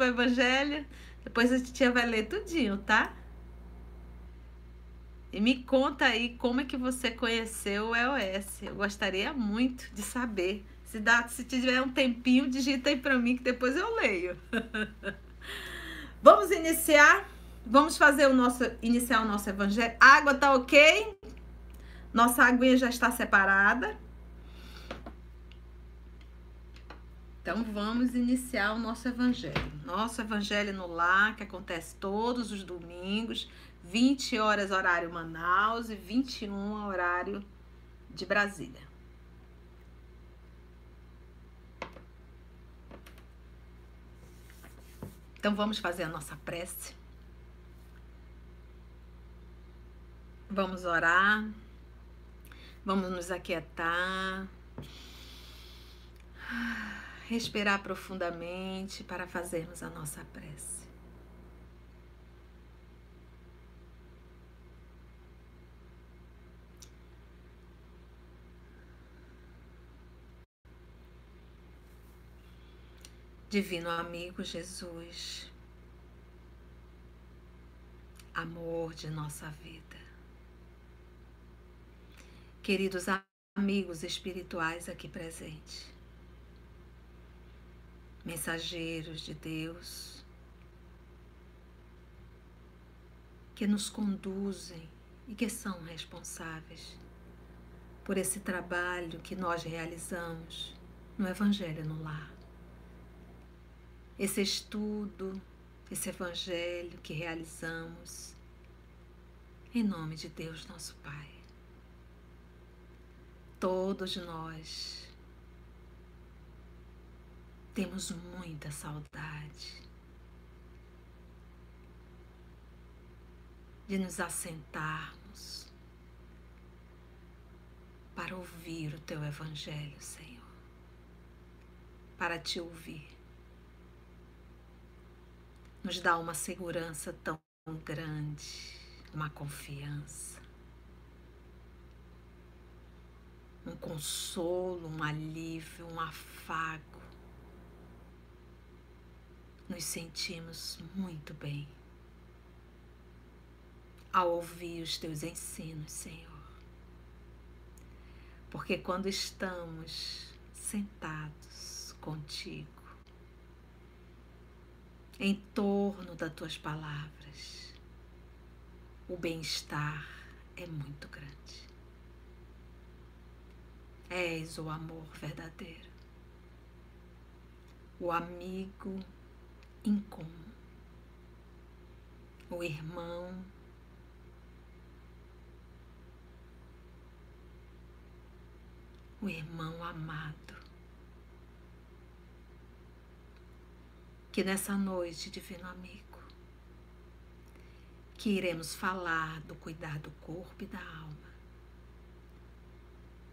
Para o Evangelho. Depois a tia vai ler tudinho, tá? E me conta aí como é que você conheceu o EOS. Eu gostaria muito de saber. Se, dá, se tiver um tempinho, digita aí para mim que depois eu leio. Vamos iniciar. Vamos fazer o nosso iniciar o nosso evangelho. Água tá OK? Nossa aguinha já está separada. Então vamos iniciar o nosso evangelho. Nosso evangelho no lar, que acontece todos os domingos, 20 horas horário Manaus e 21 horário de Brasília. Então vamos fazer a nossa prece. Vamos orar. Vamos nos aquietar. Respirar profundamente para fazermos a nossa prece. Divino amigo Jesus, amor de nossa vida, queridos amigos espirituais aqui presentes, mensageiros de Deus, que nos conduzem e que são responsáveis por esse trabalho que nós realizamos no Evangelho no Lar esse estudo, esse evangelho que realizamos. Em nome de Deus, nosso Pai. Todos nós temos muita saudade de nos assentarmos para ouvir o Teu Evangelho, Senhor, para te ouvir nos dá uma segurança tão grande, uma confiança, um consolo, um alívio, um afago. Nos sentimos muito bem ao ouvir os teus ensinos, Senhor. Porque quando estamos sentados contigo, em torno das tuas palavras. O bem-estar é muito grande. És o amor verdadeiro, o amigo incomum, o irmão o irmão amado. que nessa noite, divino amigo, que iremos falar do cuidar do corpo e da alma,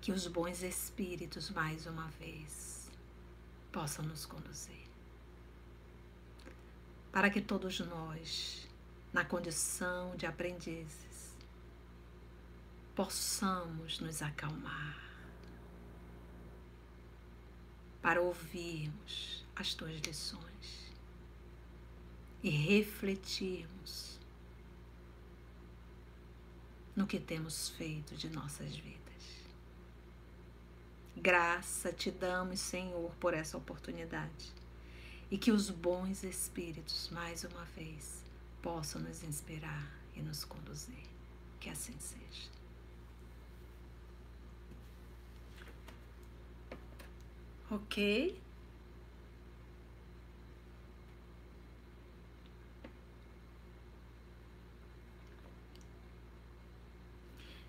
que os bons espíritos mais uma vez possam nos conduzir, para que todos nós, na condição de aprendizes, possamos nos acalmar para ouvirmos as tuas lições e refletirmos no que temos feito de nossas vidas. Graça te damos, Senhor, por essa oportunidade e que os bons espíritos, mais uma vez, possam nos inspirar e nos conduzir. Que assim seja. Ok?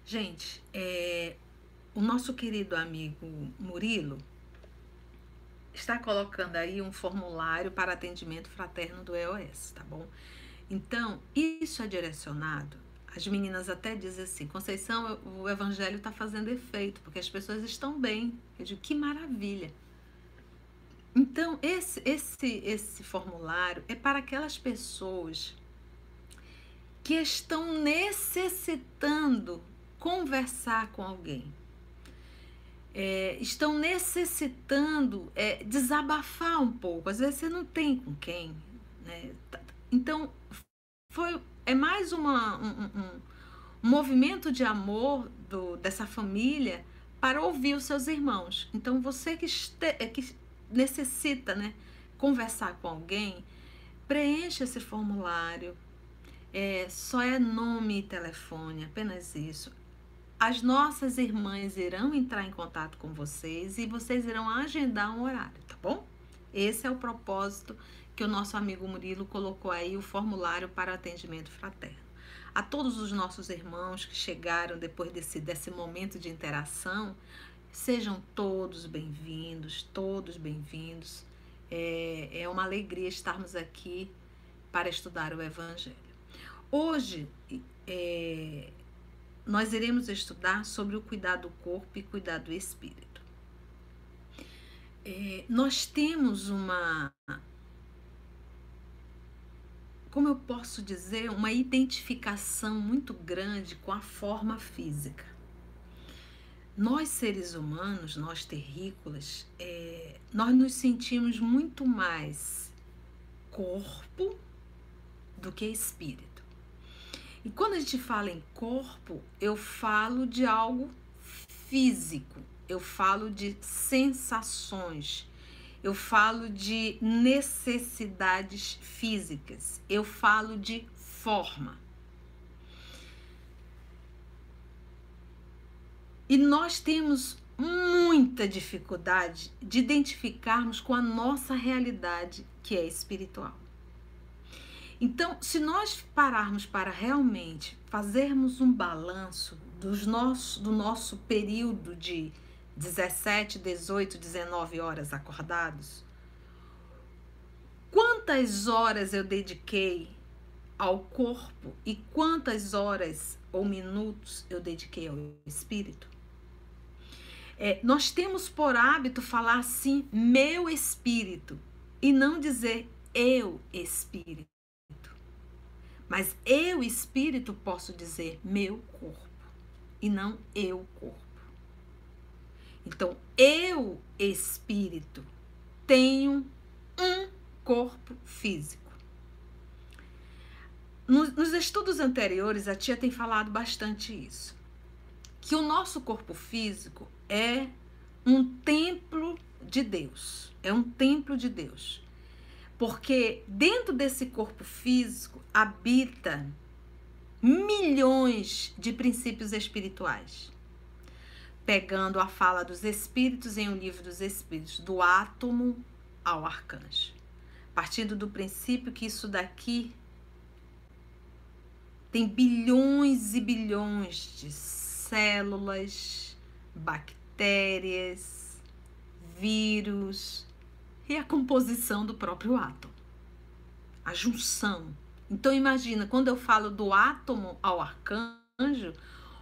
Gente, é, o nosso querido amigo Murilo está colocando aí um formulário para atendimento fraterno do EOS, tá bom? Então, isso é direcionado. As meninas até dizem assim: Conceição, o evangelho está fazendo efeito, porque as pessoas estão bem. Eu digo: que maravilha. Então, esse, esse, esse formulário é para aquelas pessoas que estão necessitando conversar com alguém. É, estão necessitando é, desabafar um pouco. Às vezes você não tem com quem. Né? Então, foi, é mais uma, um, um, um movimento de amor do, dessa família para ouvir os seus irmãos. Então, você que, este, é, que necessita né, conversar com alguém, preencha esse formulário. É, só é nome e telefone, apenas isso. As nossas irmãs irão entrar em contato com vocês e vocês irão agendar um horário, tá bom? Esse é o propósito que o nosso amigo Murilo colocou aí o formulário para atendimento fraterno. A todos os nossos irmãos que chegaram depois desse, desse momento de interação, sejam todos bem-vindos, todos bem-vindos. É, é uma alegria estarmos aqui para estudar o Evangelho. Hoje, é, nós iremos estudar sobre o cuidado do corpo e cuidado do espírito. É, nós temos uma, como eu posso dizer, uma identificação muito grande com a forma física. Nós, seres humanos, nós terrícolas, é, nós nos sentimos muito mais corpo do que espírito. E quando a gente fala em corpo, eu falo de algo físico, eu falo de sensações, eu falo de necessidades físicas, eu falo de forma. E nós temos muita dificuldade de identificarmos com a nossa realidade que é espiritual. Então, se nós pararmos para realmente fazermos um balanço dos nosso, do nosso período de 17, 18, 19 horas acordados, quantas horas eu dediquei ao corpo e quantas horas ou minutos eu dediquei ao espírito? É, nós temos por hábito falar assim, meu espírito, e não dizer eu espírito. Mas eu, espírito, posso dizer meu corpo e não eu, corpo. Então, eu, espírito, tenho um corpo físico. Nos, nos estudos anteriores, a tia tem falado bastante isso. Que o nosso corpo físico é um templo de Deus. É um templo de Deus. Porque dentro desse corpo físico habita milhões de princípios espirituais. Pegando a fala dos espíritos em o livro dos espíritos, do átomo ao arcanjo. Partindo do princípio que isso daqui tem bilhões e bilhões de células, bactérias, vírus, e a composição do próprio átomo. A junção. Então imagina, quando eu falo do átomo ao arcanjo,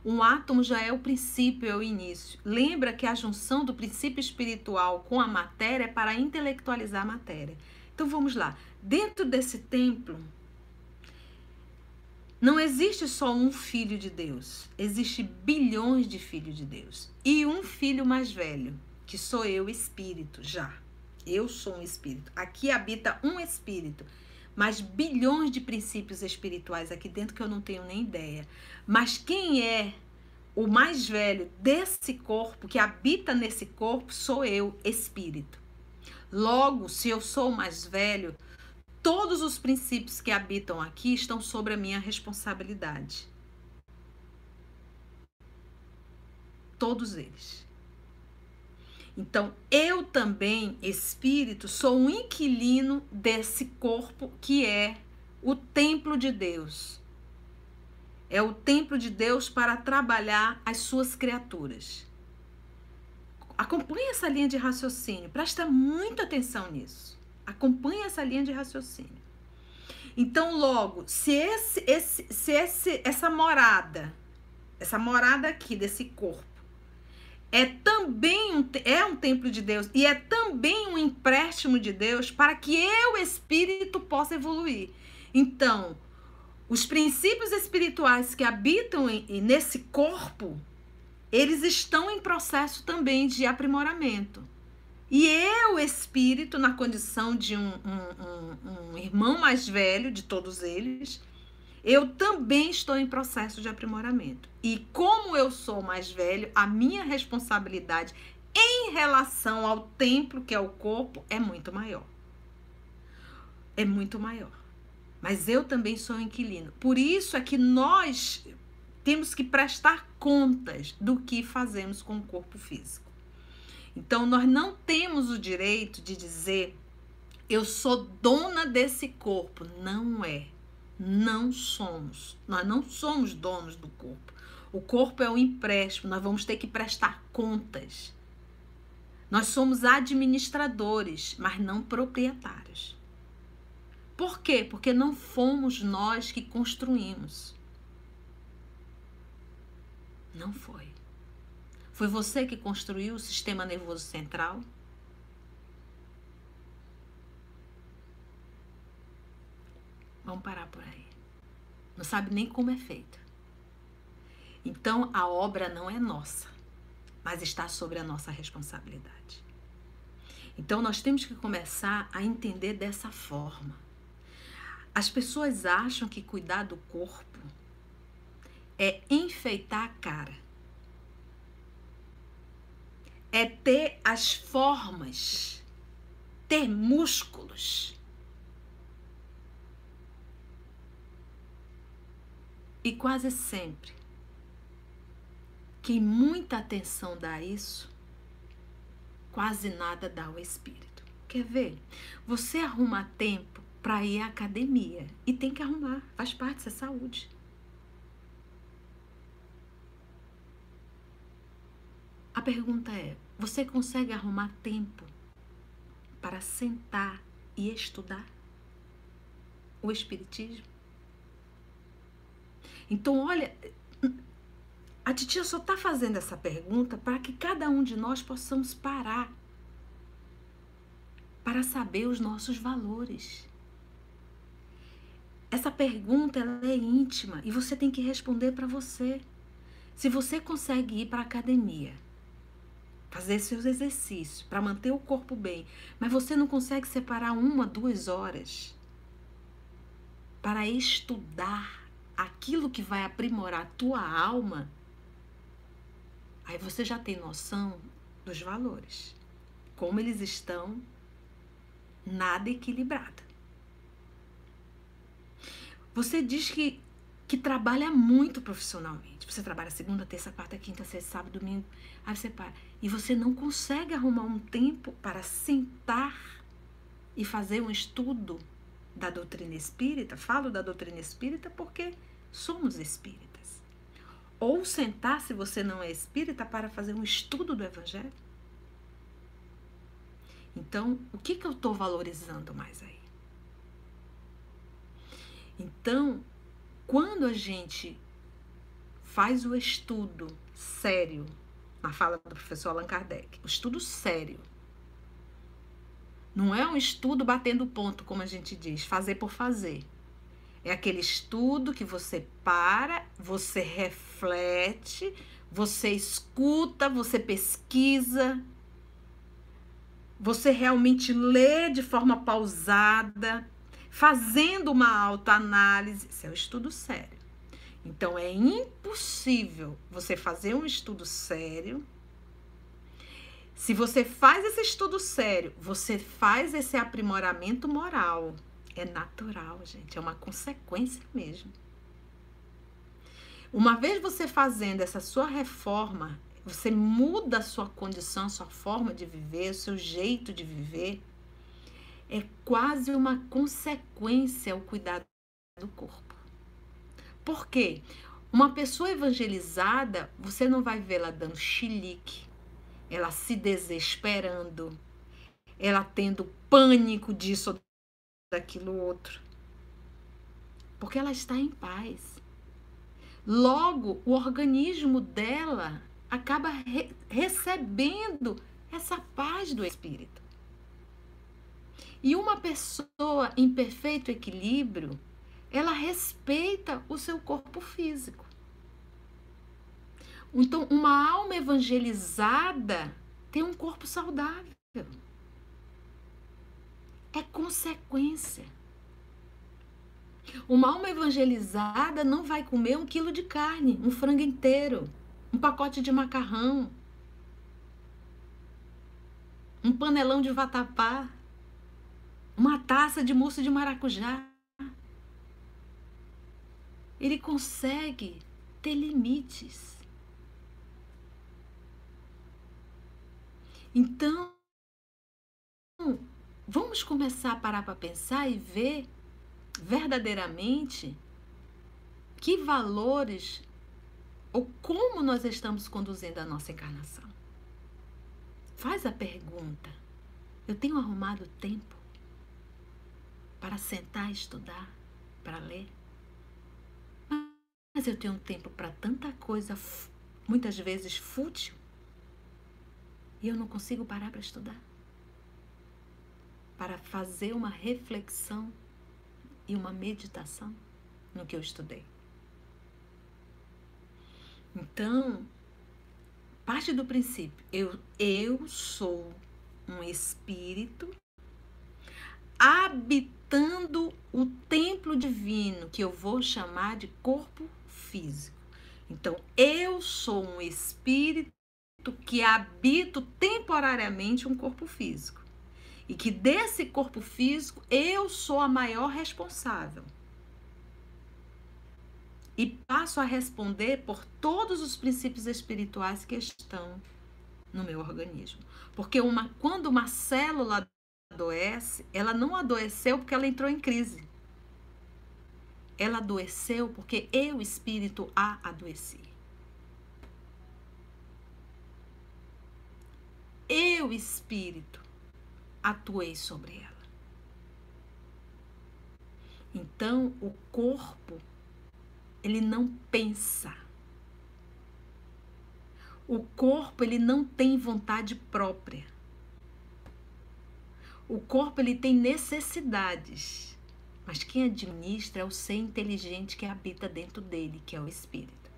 um átomo já é o princípio, é o início. Lembra que a junção do princípio espiritual com a matéria é para intelectualizar a matéria. Então vamos lá. Dentro desse templo, não existe só um filho de Deus, existe bilhões de filhos de Deus. E um filho mais velho, que sou eu, espírito, já. Eu sou um espírito. Aqui habita um espírito, mas bilhões de princípios espirituais aqui dentro que eu não tenho nem ideia. Mas quem é o mais velho desse corpo, que habita nesse corpo, sou eu, espírito. Logo, se eu sou o mais velho, todos os princípios que habitam aqui estão sobre a minha responsabilidade. Todos eles. Então, eu também, espírito, sou um inquilino desse corpo que é o templo de Deus. É o templo de Deus para trabalhar as suas criaturas. Acompanhe essa linha de raciocínio, presta muita atenção nisso. Acompanhe essa linha de raciocínio. Então, logo, se esse, esse, se esse, essa morada, essa morada aqui desse corpo, é também um, é um templo de Deus e é também um empréstimo de Deus para que eu, espírito, possa evoluir. Então, os princípios espirituais que habitam em, nesse corpo eles estão em processo também de aprimoramento. E eu, espírito, na condição de um, um, um, um irmão mais velho de todos eles, eu também estou em processo de aprimoramento. E como eu sou mais velho, a minha responsabilidade em relação ao templo, que é o corpo, é muito maior. É muito maior. Mas eu também sou inquilino. Por isso é que nós temos que prestar contas do que fazemos com o corpo físico. Então, nós não temos o direito de dizer eu sou dona desse corpo. Não é. Não somos. Nós não somos donos do corpo. O corpo é um empréstimo, nós vamos ter que prestar contas. Nós somos administradores, mas não proprietários. Por quê? Porque não fomos nós que construímos. Não foi. Foi você que construiu o sistema nervoso central? Vamos parar por aí. Não sabe nem como é feito. Então a obra não é nossa, mas está sobre a nossa responsabilidade. Então nós temos que começar a entender dessa forma. As pessoas acham que cuidar do corpo é enfeitar a cara. É ter as formas, ter músculos. E quase sempre, quem muita atenção dá a isso, quase nada dá ao espírito. Quer ver? Você arruma tempo para ir à academia e tem que arrumar, faz parte da saúde. A pergunta é: você consegue arrumar tempo para sentar e estudar o Espiritismo? Então, olha, a titia só está fazendo essa pergunta para que cada um de nós possamos parar para saber os nossos valores. Essa pergunta ela é íntima e você tem que responder para você. Se você consegue ir para a academia, fazer seus exercícios para manter o corpo bem, mas você não consegue separar uma, duas horas para estudar aquilo que vai aprimorar a tua alma, aí você já tem noção dos valores, como eles estão nada equilibrado. Você diz que que trabalha muito profissionalmente. Você trabalha segunda, terça, quarta, quinta, sexta, sábado, domingo. Aí você para. E você não consegue arrumar um tempo para sentar e fazer um estudo da doutrina espírita, falo da doutrina espírita porque somos espíritas. Ou sentar, se você não é espírita, para fazer um estudo do Evangelho. Então, o que, que eu estou valorizando mais aí? Então, quando a gente faz o estudo sério, na fala do professor Allan Kardec, o estudo sério, não é um estudo batendo ponto, como a gente diz, fazer por fazer. É aquele estudo que você para, você reflete, você escuta, você pesquisa, você realmente lê de forma pausada, fazendo uma autoanálise. Isso é um estudo sério. Então é impossível você fazer um estudo sério se você faz esse estudo sério, você faz esse aprimoramento moral. É natural, gente, é uma consequência mesmo. Uma vez você fazendo essa sua reforma, você muda a sua condição, sua forma de viver, o seu jeito de viver. É quase uma consequência o cuidado do corpo. Por quê? Uma pessoa evangelizada, você não vai vê-la dando chilique, ela se desesperando, ela tendo pânico disso ou daquilo outro. Porque ela está em paz. Logo, o organismo dela acaba re recebendo essa paz do espírito. E uma pessoa em perfeito equilíbrio, ela respeita o seu corpo físico. Então, uma alma evangelizada tem um corpo saudável. É consequência. Uma alma evangelizada não vai comer um quilo de carne, um frango inteiro, um pacote de macarrão, um panelão de vatapá, uma taça de mousse de maracujá. Ele consegue ter limites. Então, vamos começar a parar para pensar e ver verdadeiramente que valores ou como nós estamos conduzindo a nossa encarnação. Faz a pergunta: eu tenho arrumado tempo para sentar estudar, para ler? Mas eu tenho tempo para tanta coisa, muitas vezes fútil, e eu não consigo parar para estudar, para fazer uma reflexão e uma meditação no que eu estudei. Então, parte do princípio, eu, eu sou um espírito habitando o templo divino, que eu vou chamar de corpo físico. Então, eu sou um espírito que habito temporariamente um corpo físico. E que desse corpo físico eu sou a maior responsável. E passo a responder por todos os princípios espirituais que estão no meu organismo. Porque uma, quando uma célula adoece, ela não adoeceu porque ela entrou em crise. Ela adoeceu porque eu, espírito, a adoeci. Eu, espírito, atuei sobre ela. Então, o corpo, ele não pensa. O corpo, ele não tem vontade própria. O corpo, ele tem necessidades. Mas quem administra é o ser inteligente que habita dentro dele, que é o espírito.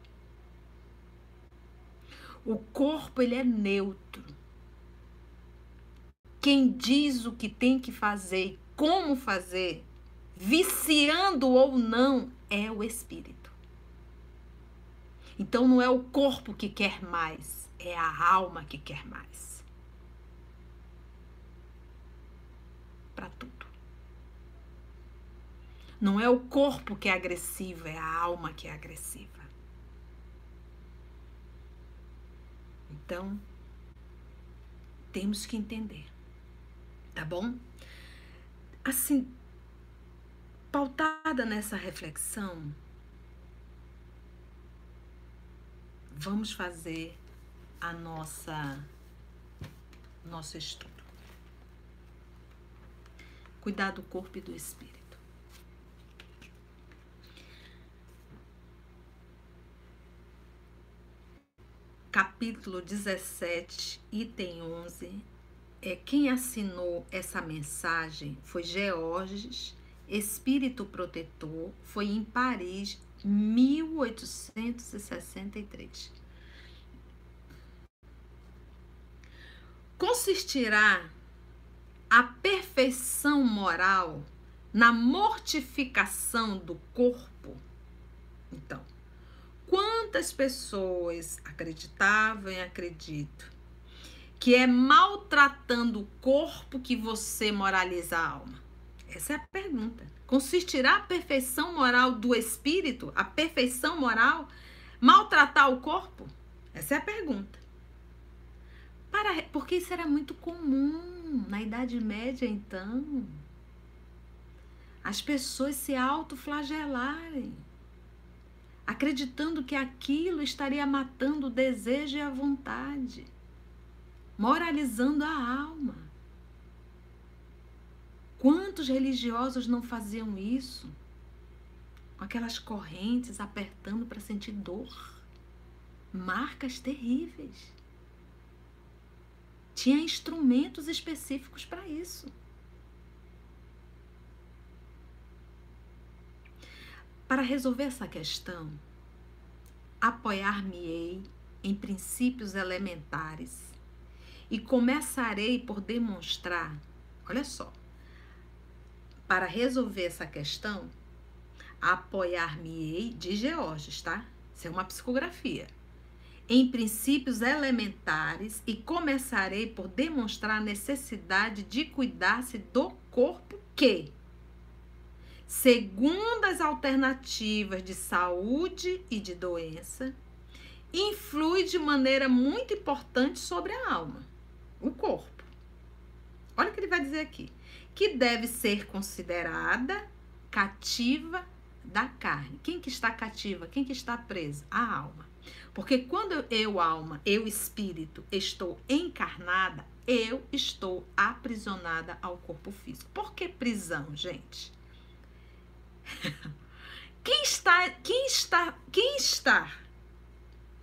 O corpo, ele é neutro quem diz o que tem que fazer, como fazer, viciando ou não, é o espírito. Então não é o corpo que quer mais, é a alma que quer mais. Para tudo. Não é o corpo que é agressivo, é a alma que é agressiva. Então, temos que entender tá bom? Assim, pautada nessa reflexão, vamos fazer a nossa nosso estudo. Cuidar do corpo e do espírito. Capítulo 17, item 11 é, quem assinou essa mensagem foi Georges, espírito protetor, foi em Paris, 1863. Consistirá a perfeição moral na mortificação do corpo? Então, quantas pessoas acreditavam e acreditam que é maltratando o corpo que você moraliza a alma? Essa é a pergunta. Consistirá a perfeição moral do espírito, a perfeição moral, maltratar o corpo? Essa é a pergunta. Para, porque isso era muito comum na Idade Média, então. As pessoas se autoflagelarem, acreditando que aquilo estaria matando o desejo e a vontade moralizando a alma. Quantos religiosos não faziam isso? Com aquelas correntes apertando para sentir dor. Marcas terríveis. Tinha instrumentos específicos para isso. Para resolver essa questão, apoiar-me-ei em princípios elementares e começarei por demonstrar, olha só, para resolver essa questão, apoiar-me-ei de Georges, tá? Isso é uma psicografia. Em princípios elementares e começarei por demonstrar a necessidade de cuidar-se do corpo que, segundo as alternativas de saúde e de doença, influi de maneira muito importante sobre a alma, o corpo. Olha o que ele vai dizer aqui que deve ser considerada cativa da carne. Quem que está cativa? Quem que está presa? A alma. Porque quando eu, alma, eu, espírito, estou encarnada, eu estou aprisionada ao corpo físico. Por que prisão, gente? Quem está, quem está, quem está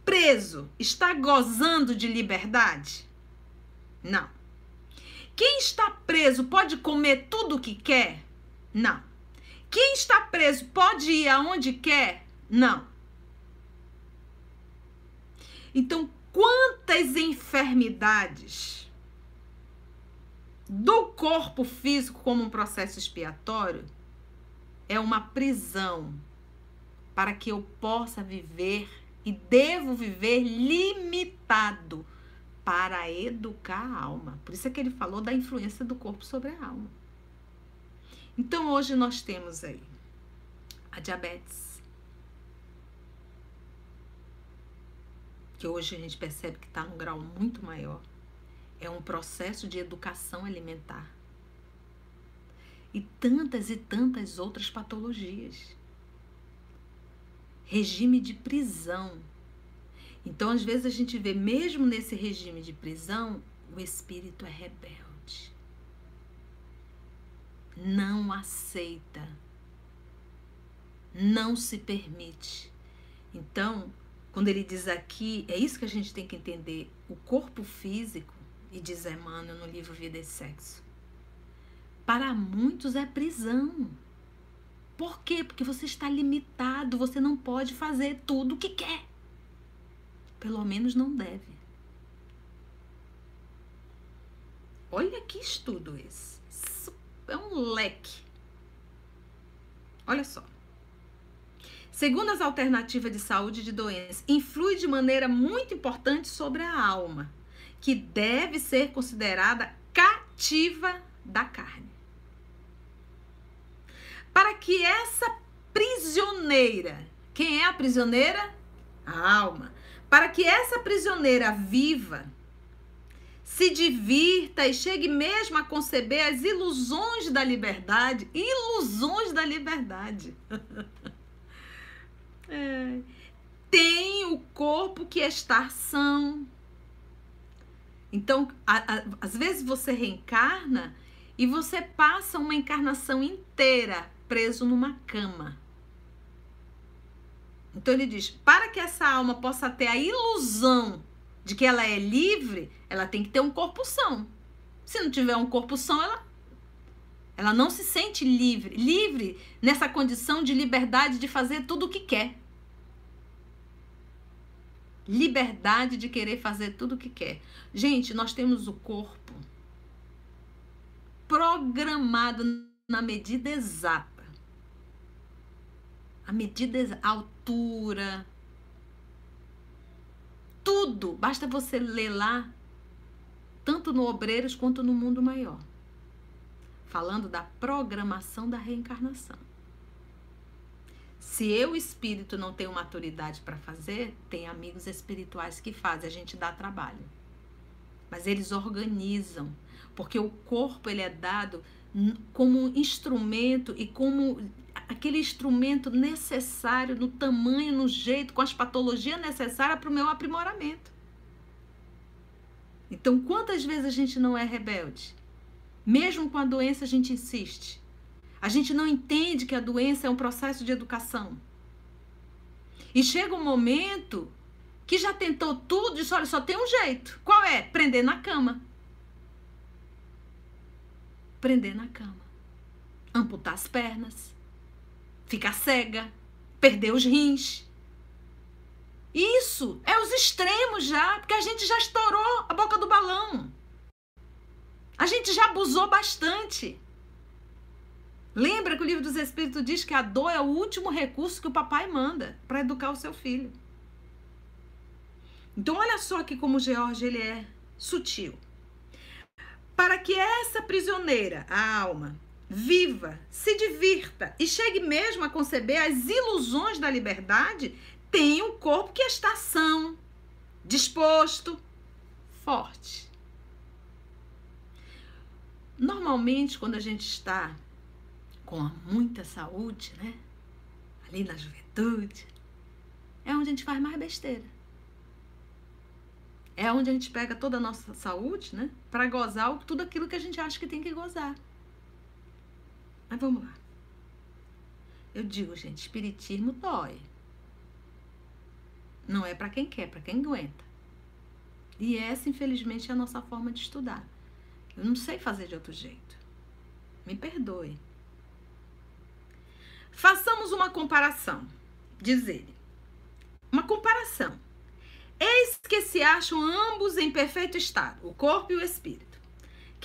preso está gozando de liberdade? Não. Quem está preso pode comer tudo o que quer? Não. Quem está preso pode ir aonde quer? Não. Então, quantas enfermidades do corpo físico como um processo expiatório é uma prisão para que eu possa viver e devo viver limitado para educar a alma. Por isso é que ele falou da influência do corpo sobre a alma. Então hoje nós temos aí a diabetes, que hoje a gente percebe que está num grau muito maior. É um processo de educação alimentar. E tantas e tantas outras patologias. Regime de prisão então, às vezes, a gente vê, mesmo nesse regime de prisão, o espírito é rebelde. Não aceita. Não se permite. Então, quando ele diz aqui, é isso que a gente tem que entender: o corpo físico, e diz Emmanuel no livro Vida e Sexo, para muitos é prisão. Por quê? Porque você está limitado, você não pode fazer tudo o que quer. Pelo menos não deve. Olha que estudo esse. Isso é um leque. Olha só. Segundo as alternativas de saúde de doença, influi de maneira muito importante sobre a alma, que deve ser considerada cativa da carne. Para que essa prisioneira, quem é a prisioneira? A alma para que essa prisioneira viva se divirta e chegue mesmo a conceber as ilusões da liberdade ilusões da liberdade. é. Tem o corpo que está são. Então, a, a, às vezes você reencarna e você passa uma encarnação inteira preso numa cama. Então ele diz: para que essa alma possa ter a ilusão de que ela é livre, ela tem que ter um corpo são. Se não tiver um corpo são, ela ela não se sente livre, livre nessa condição de liberdade de fazer tudo o que quer. Liberdade de querer fazer tudo o que quer. Gente, nós temos o corpo programado na medida exata a medida, a altura, tudo. Basta você ler lá, tanto no Obreiros quanto no Mundo Maior, falando da programação da reencarnação. Se eu, espírito, não tenho maturidade para fazer, tem amigos espirituais que fazem, a gente dá trabalho. Mas eles organizam, porque o corpo ele é dado como instrumento e como aquele instrumento necessário, no tamanho, no jeito, com as patologias necessárias para o meu aprimoramento. Então, quantas vezes a gente não é rebelde? Mesmo com a doença, a gente insiste. A gente não entende que a doença é um processo de educação. E chega um momento que já tentou tudo e disse: olha, só tem um jeito. Qual é? Prender na cama. Prender na cama. Amputar as pernas ficar cega, perder os rins. Isso é os extremos já, porque a gente já estourou a boca do balão. A gente já abusou bastante. Lembra que o livro dos Espíritos diz que a dor é o último recurso que o papai manda para educar o seu filho. Então olha só aqui como George ele é sutil. Para que essa prisioneira, a alma, viva, se divirta e chegue mesmo a conceber as ilusões da liberdade, tem um corpo que está são, disposto, forte. Normalmente, quando a gente está com muita saúde, né? Ali na juventude, é onde a gente faz mais besteira. É onde a gente pega toda a nossa saúde, né? Para gozar tudo aquilo que a gente acha que tem que gozar. Mas vamos lá. Eu digo, gente, espiritismo dói. Não é para quem quer, para quem aguenta. E essa, infelizmente, é a nossa forma de estudar. Eu não sei fazer de outro jeito. Me perdoe. Façamos uma comparação, diz ele. Uma comparação. Eis que se acham ambos em perfeito estado, o corpo e o espírito.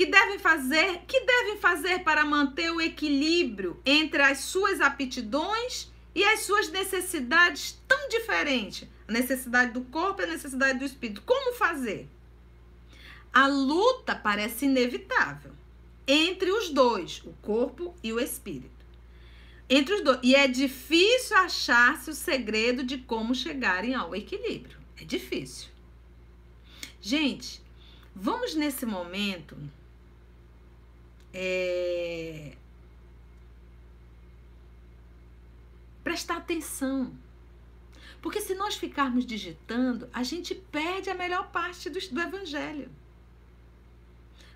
Que devem fazer, que devem fazer para manter o equilíbrio entre as suas aptidões e as suas necessidades tão diferentes, a necessidade do corpo e a necessidade do espírito. Como fazer? A luta parece inevitável entre os dois, o corpo e o espírito. Entre os dois. E é difícil achar-se o segredo de como chegarem ao equilíbrio. É difícil. Gente, vamos nesse momento é, prestar atenção. Porque se nós ficarmos digitando, a gente perde a melhor parte do, do evangelho.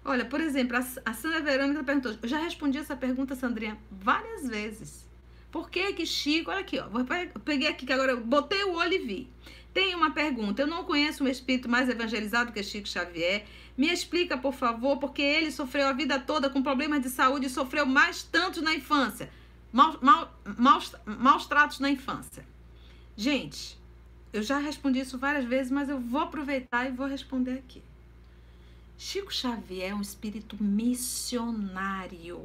Olha, por exemplo, a, a Sandra Verônica perguntou. Eu já respondi essa pergunta, Sandrinha, várias vezes. Por que que Chico... Olha aqui, ó. Eu peguei aqui que agora eu botei o olho e vi. Tem uma pergunta. Eu não conheço um espírito mais evangelizado que Chico Xavier. Me explica, por favor, porque ele sofreu a vida toda com problemas de saúde e sofreu mais tanto na infância. Mal, mal, maus, maus tratos na infância. Gente, eu já respondi isso várias vezes, mas eu vou aproveitar e vou responder aqui. Chico Xavier é um espírito missionário.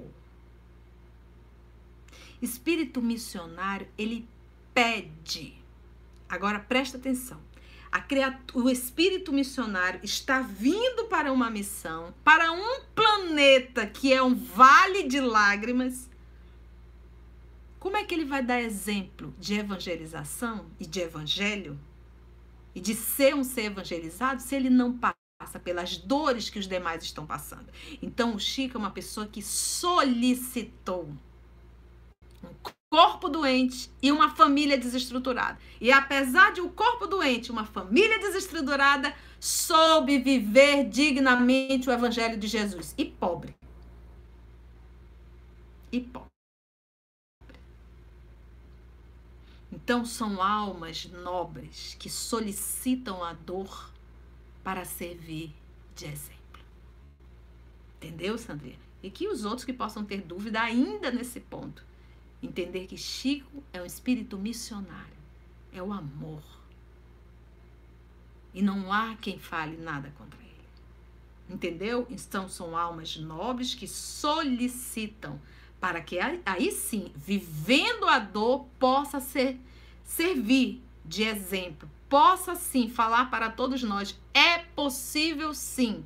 Espírito missionário, ele pede. Agora presta atenção. O espírito missionário está vindo para uma missão, para um planeta que é um vale de lágrimas. Como é que ele vai dar exemplo de evangelização e de evangelho? E de ser um ser evangelizado se ele não passa pelas dores que os demais estão passando. Então, o Chico é uma pessoa que solicitou um corpo doente e uma família desestruturada. E apesar de um corpo doente uma família desestruturada, soube viver dignamente o evangelho de Jesus. E pobre. E pobre. Então são almas nobres que solicitam a dor para servir de exemplo. Entendeu, Sandrinha? E que os outros que possam ter dúvida ainda nesse ponto, entender que Chico é um espírito missionário, é o amor. E não há quem fale nada contra ele. Entendeu? Então são almas nobres que solicitam para que aí sim, vivendo a dor, possa ser servir de exemplo, possa sim falar para todos nós: é possível sim,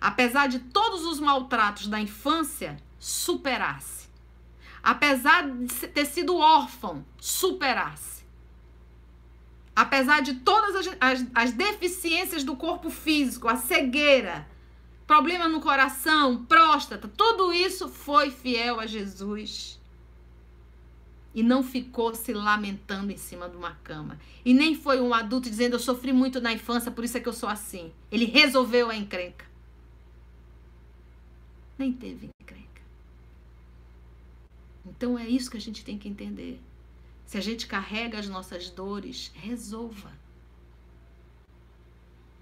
apesar de todos os maltratos da infância, superar-se. Apesar de ter sido órfão, superar-se. Apesar de todas as, as, as deficiências do corpo físico, a cegueira, problema no coração, próstata, tudo isso foi fiel a Jesus e não ficou se lamentando em cima de uma cama. E nem foi um adulto dizendo eu sofri muito na infância, por isso é que eu sou assim. Ele resolveu a encrenca. Nem teve encrenca. Então é isso que a gente tem que entender. Se a gente carrega as nossas dores, resolva.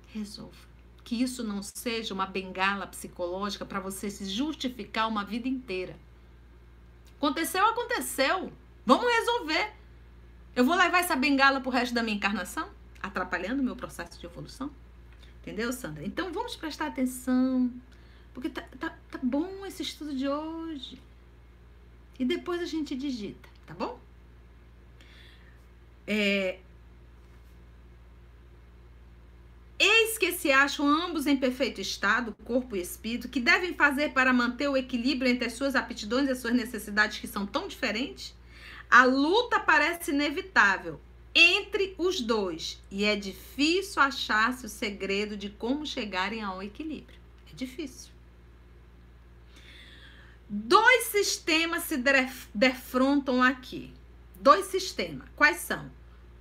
Resolva. Que isso não seja uma bengala psicológica para você se justificar uma vida inteira. Aconteceu, aconteceu. Vamos resolver. Eu vou levar essa bengala pro resto da minha encarnação? atrapalhando o meu processo de evolução? Entendeu, Sandra? Então vamos prestar atenção, porque tá, tá, tá bom esse estudo de hoje. E depois a gente digita, tá bom? É, Eis que se acham ambos em perfeito estado, corpo e espírito, que devem fazer para manter o equilíbrio entre as suas aptidões e as suas necessidades que são tão diferentes? A luta parece inevitável entre os dois e é difícil achar-se o segredo de como chegarem ao equilíbrio. É difícil. Dois sistemas se defrontam aqui. Dois sistemas. Quais são?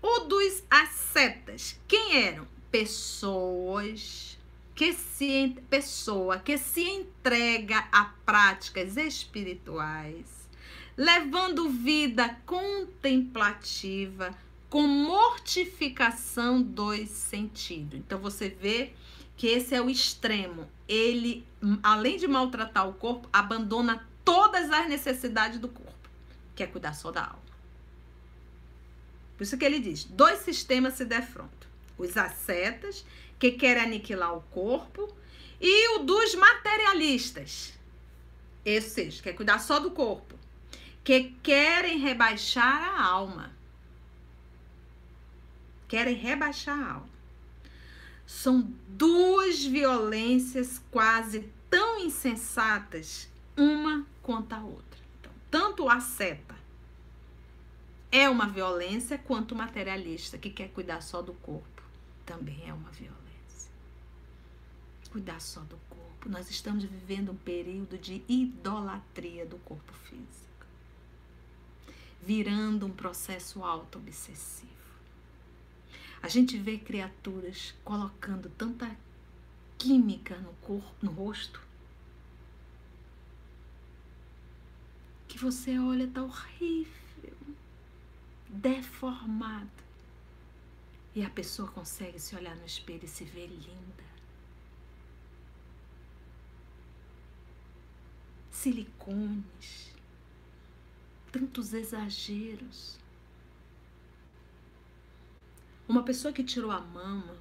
O dos ascetas. Quem eram? pessoas que se pessoa que se entrega a práticas espirituais, levando vida contemplativa com mortificação dos sentidos. Então você vê que esse é o extremo. Ele, além de maltratar o corpo, abandona todas as necessidades do corpo, que é cuidar só da alma. Por isso que ele diz: dois sistemas se defrontam os ascetas, que querem aniquilar o corpo, e o dos materialistas, seja, quer cuidar só do corpo, que querem rebaixar a alma. Querem rebaixar a alma. São duas violências quase tão insensatas, uma quanto a outra. Então, tanto o asceta é uma violência quanto o materialista que quer cuidar só do corpo também é uma violência. Cuidar só do corpo. Nós estamos vivendo um período de idolatria do corpo físico, virando um processo auto-obsessivo. A gente vê criaturas colocando tanta química no corpo, no rosto, que você olha tá horrível, deformado. E a pessoa consegue se olhar no espelho e se ver linda. Silicones, tantos exageros. Uma pessoa que tirou a mama,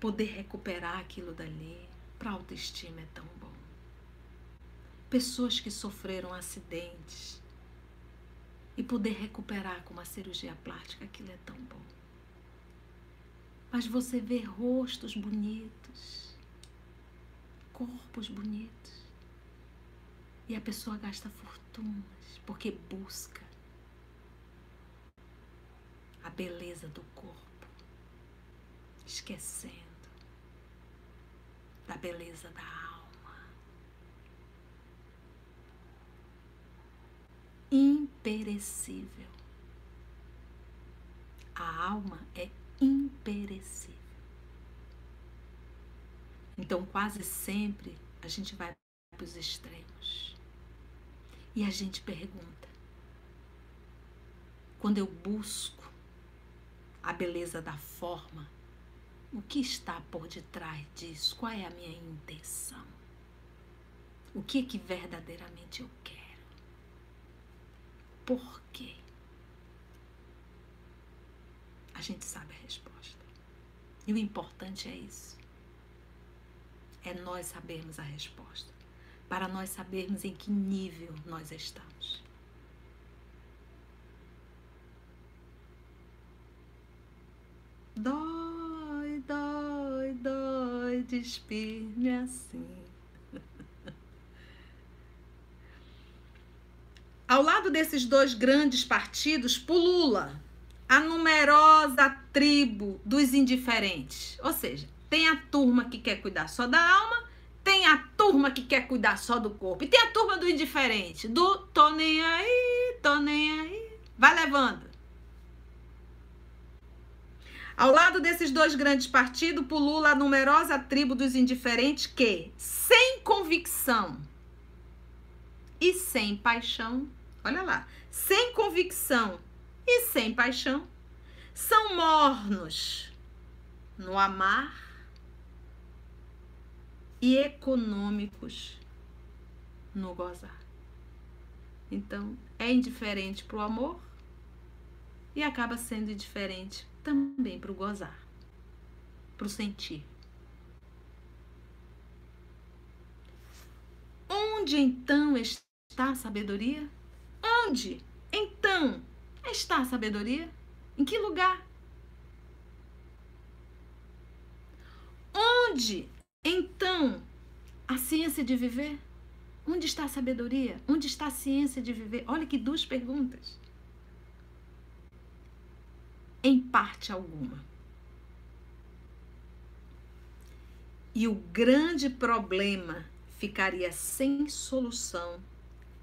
poder recuperar aquilo dali, para autoestima é tão bom. Pessoas que sofreram acidentes e poder recuperar com uma cirurgia plástica, aquilo é tão bom mas você vê rostos bonitos, corpos bonitos. E a pessoa gasta fortunas porque busca a beleza do corpo, esquecendo da beleza da alma. Imperecível. A alma é imperecível. Então, quase sempre a gente vai para os extremos. E a gente pergunta: quando eu busco a beleza da forma, o que está por detrás disso? Qual é a minha intenção? O que que verdadeiramente eu quero? Por quê? a gente sabe a resposta. E o importante é isso. É nós sabermos a resposta. Para nós sabermos em que nível nós estamos. Dói, dói, dói, despir-me assim. Ao lado desses dois grandes partidos pulula a numerosa tribo dos indiferentes. Ou seja, tem a turma que quer cuidar só da alma, tem a turma que quer cuidar só do corpo, e tem a turma do indiferente, do tô nem aí, tô nem aí. Vai levando. Ao lado desses dois grandes partidos, pulula a numerosa tribo dos indiferentes que, sem convicção e sem paixão, olha lá, sem convicção e sem paixão, são mornos no amar e econômicos no gozar. Então, é indiferente para o amor e acaba sendo indiferente também para o gozar, para o sentir. Onde então está a sabedoria? Onde então está a sabedoria? Em que lugar? Onde então a ciência de viver? Onde está a sabedoria? Onde está a ciência de viver? Olha que duas perguntas. Em parte alguma. E o grande problema ficaria sem solução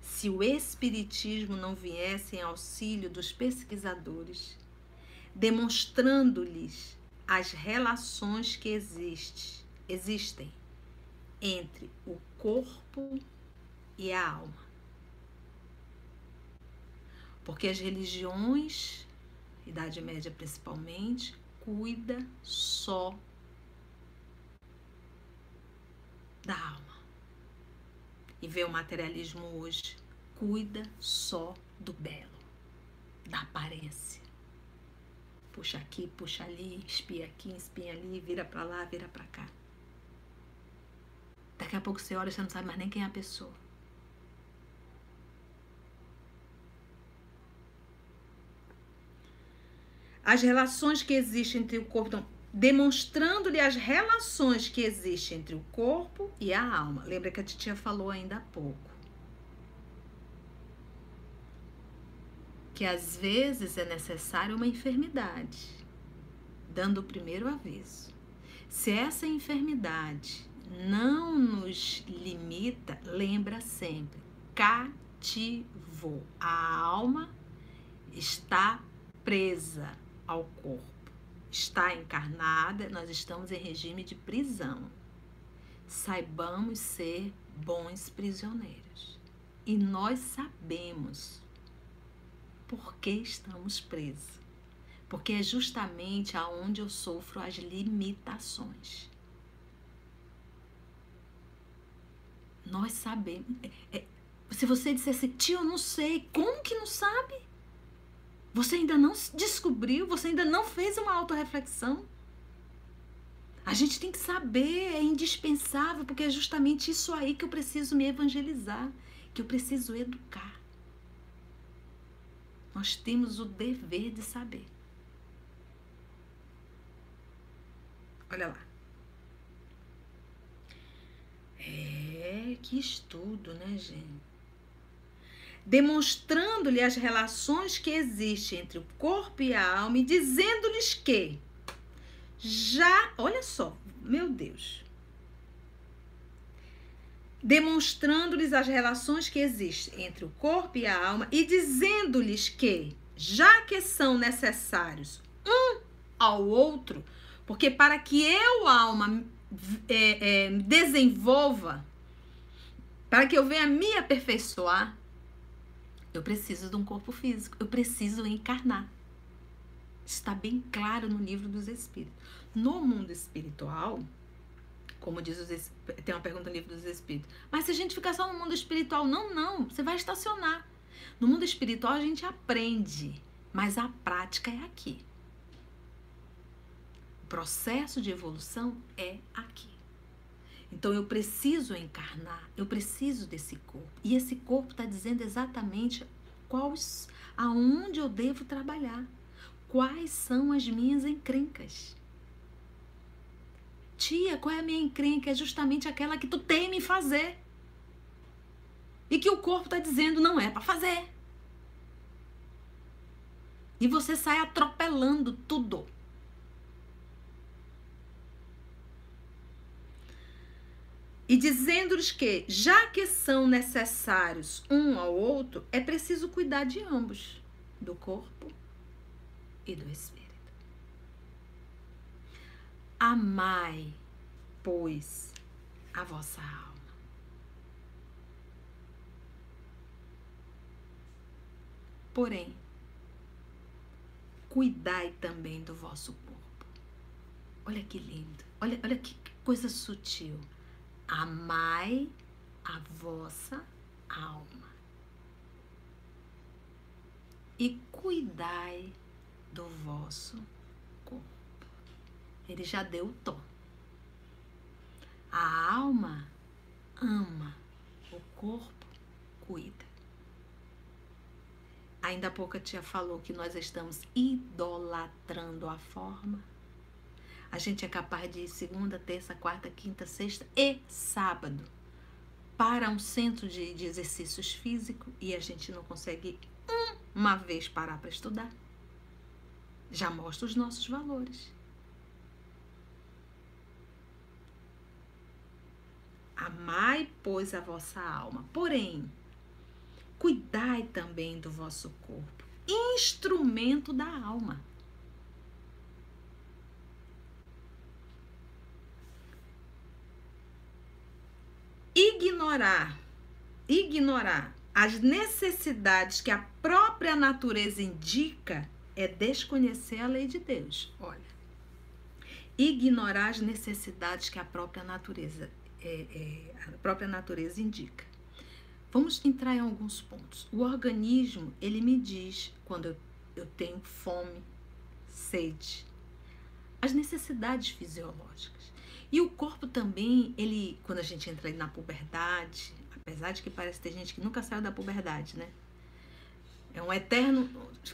se o Espiritismo não viesse em auxílio dos pesquisadores, demonstrando-lhes as relações que existe, existem entre o corpo e a alma. Porque as religiões, Idade Média principalmente, cuida só da alma e vê o materialismo hoje, cuida só do belo, da aparência. Puxa aqui, puxa ali, espia aqui, espia ali, vira para lá, vira para cá. Daqui a pouco você olha e você não sabe mais nem quem é a pessoa. As relações que existem entre o corpo. Então, demonstrando-lhe as relações que existem entre o corpo e a alma. Lembra que a titia falou ainda há pouco. Que às vezes é necessária uma enfermidade, dando o primeiro aviso. Se essa enfermidade não nos limita, lembra sempre, cativou. A alma está presa ao corpo está encarnada, nós estamos em regime de prisão. Saibamos ser bons prisioneiros. E nós sabemos por que estamos presos. Porque é justamente aonde eu sofro as limitações. Nós sabemos. É, é, se você dissesse, tio, eu não sei, como que não sabe? Você ainda não descobriu, você ainda não fez uma autorreflexão. A gente tem que saber, é indispensável, porque é justamente isso aí que eu preciso me evangelizar, que eu preciso educar. Nós temos o dever de saber. Olha lá. É, que estudo, né, gente? Demonstrando-lhe as relações que existem entre o corpo e a alma e dizendo-lhes que já, olha só, meu Deus. Demonstrando-lhes as relações que existem entre o corpo e a alma e dizendo-lhes que, já que são necessários um ao outro, porque para que eu, alma, é, é, desenvolva, para que eu venha me aperfeiçoar, eu preciso de um corpo físico, eu preciso encarnar. Está bem claro no livro dos Espíritos. No mundo espiritual, como diz os tem uma pergunta no livro dos Espíritos. Mas se a gente ficar só no mundo espiritual, não, não, você vai estacionar. No mundo espiritual a gente aprende, mas a prática é aqui. O processo de evolução é aqui. Então eu preciso encarnar, eu preciso desse corpo. E esse corpo está dizendo exatamente quais, aonde eu devo trabalhar, quais são as minhas encrencas. Tia, qual é a minha encrenca? É justamente aquela que tu teme fazer. E que o corpo está dizendo não é para fazer. E você sai atropelando tudo. E dizendo-lhes que, já que são necessários um ao outro, é preciso cuidar de ambos, do corpo e do espírito. Amai, pois, a vossa alma. Porém, cuidai também do vosso corpo. Olha que lindo, olha, olha que coisa sutil amai a vossa alma e cuidai do vosso Ele já deu o tom. A alma ama, o corpo cuida. Ainda há pouco a tia falou que nós estamos idolatrando a forma. A gente é capaz de ir segunda, terça, quarta, quinta, sexta e sábado para um centro de, de exercícios físicos e a gente não consegue uma vez parar para estudar. Já mostra os nossos valores. Amai, pois, a vossa alma. Porém, cuidai também do vosso corpo, instrumento da alma. Ignorar, ignorar as necessidades que a própria natureza indica é desconhecer a lei de Deus. Olha, ignorar as necessidades que a própria natureza, é, é, a própria natureza indica. Vamos entrar em alguns pontos. O organismo ele me diz quando eu, eu tenho fome, sede, as necessidades fisiológicas. E o corpo também, ele, quando a gente entra na puberdade, apesar de que parece ter gente que nunca saiu da puberdade, né? É um eterno,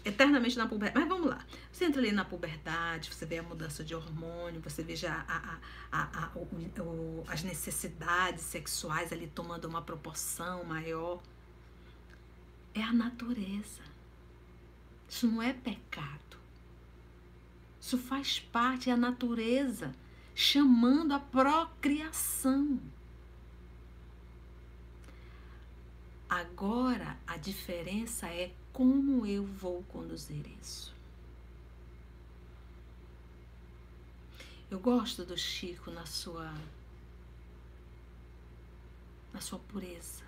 eternamente na puberdade. Mas vamos lá. Você entra ali na puberdade, você vê a mudança de hormônio, você vê já a, a, a, o, o, as necessidades sexuais ali tomando uma proporção maior. É a natureza. Isso não é pecado. Isso faz parte, é a natureza chamando a procriação. Agora a diferença é como eu vou conduzir isso. Eu gosto do Chico na sua na sua pureza.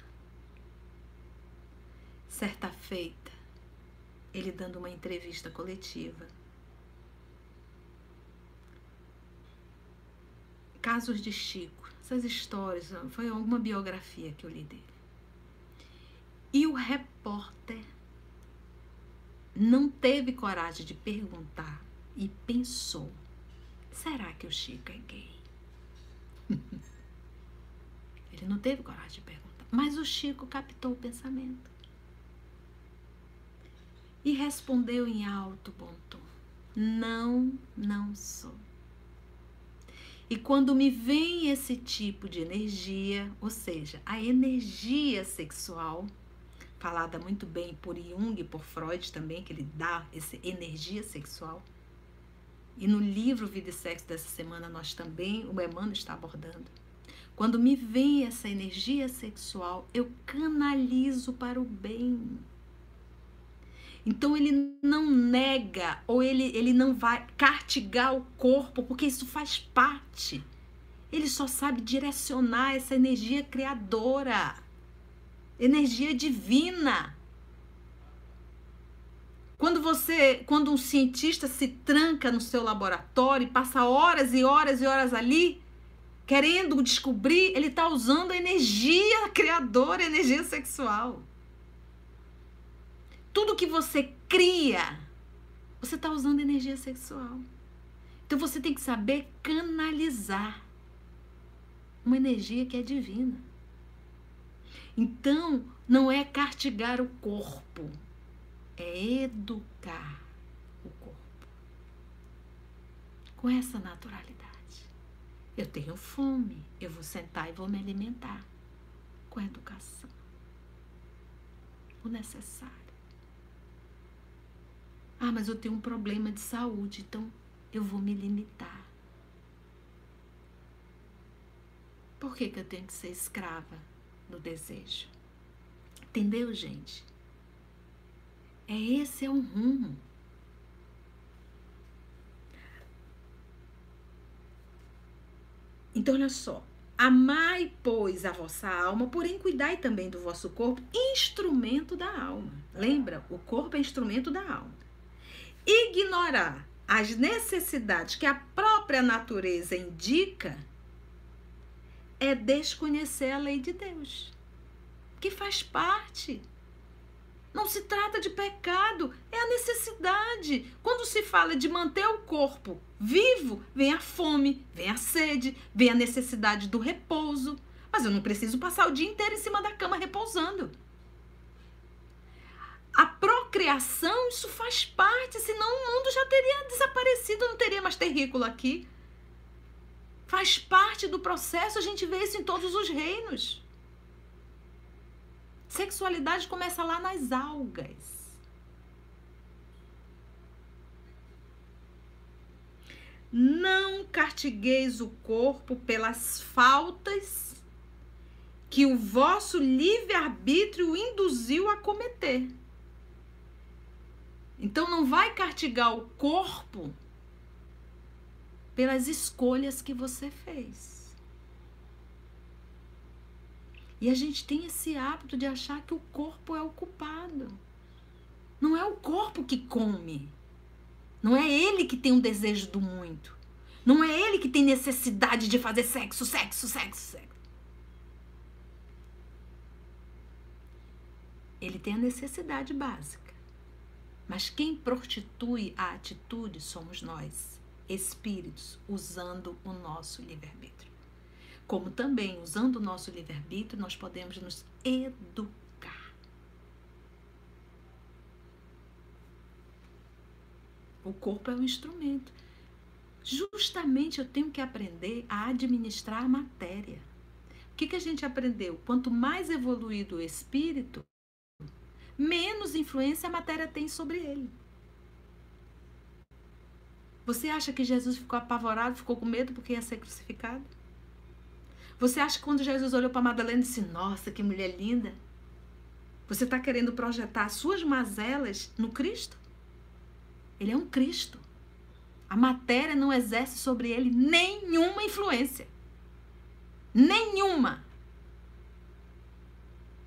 Certa feita, ele dando uma entrevista coletiva. Casos de Chico, essas histórias, foi alguma biografia que eu li dele. E o repórter não teve coragem de perguntar e pensou: será que o Chico é gay? Ele não teve coragem de perguntar, mas o Chico captou o pensamento e respondeu em alto bom tom: Não, não sou. E quando me vem esse tipo de energia, ou seja, a energia sexual, falada muito bem por Jung e por Freud também, que ele dá essa energia sexual. E no livro Vida e Sexo dessa semana nós também, o Emmanuel está abordando. Quando me vem essa energia sexual, eu canalizo para o bem. Então ele não nega ou ele, ele não vai castigar o corpo, porque isso faz parte. Ele só sabe direcionar essa energia criadora energia divina. Quando você, quando um cientista se tranca no seu laboratório e passa horas e horas e horas ali, querendo descobrir, ele está usando a energia criadora, a energia sexual. Tudo que você cria, você está usando energia sexual. Então você tem que saber canalizar uma energia que é divina. Então, não é castigar o corpo, é educar o corpo com essa naturalidade. Eu tenho fome, eu vou sentar e vou me alimentar com educação. O necessário. Ah, mas eu tenho um problema de saúde, então eu vou me limitar. Por que, que eu tenho que ser escrava no desejo. Entendeu, gente? É esse é o rumo. Então, olha só. Amai, pois, a vossa alma, porém cuidai também do vosso corpo, instrumento da alma. Lembra? O corpo é instrumento da alma. Ignorar as necessidades que a própria natureza indica é desconhecer a lei de Deus, que faz parte. Não se trata de pecado, é a necessidade. Quando se fala de manter o corpo vivo, vem a fome, vem a sede, vem a necessidade do repouso. Mas eu não preciso passar o dia inteiro em cima da cama repousando. A procriação, isso faz parte, senão o mundo já teria desaparecido, não teria mais terrícola aqui. Faz parte do processo, a gente vê isso em todos os reinos. Sexualidade começa lá nas algas. Não cartigueis o corpo pelas faltas que o vosso livre-arbítrio induziu a cometer. Então não vai castigar o corpo pelas escolhas que você fez. E a gente tem esse hábito de achar que o corpo é o culpado. Não é o corpo que come. Não é ele que tem um desejo do muito. Não é ele que tem necessidade de fazer sexo, sexo, sexo, sexo. Ele tem a necessidade básica. Mas quem prostitui a atitude somos nós, espíritos, usando o nosso livre-arbítrio. Como também, usando o nosso livre-arbítrio, nós podemos nos educar O corpo é um instrumento. Justamente eu tenho que aprender a administrar a matéria. O que, que a gente aprendeu? Quanto mais evoluído o espírito, menos influência a matéria tem sobre ele. Você acha que Jesus ficou apavorado, ficou com medo porque ia ser crucificado? Você acha que quando Jesus olhou para Madalena e disse: Nossa, que mulher linda? Você está querendo projetar suas mazelas no Cristo? Ele é um Cristo. A matéria não exerce sobre ele nenhuma influência. Nenhuma.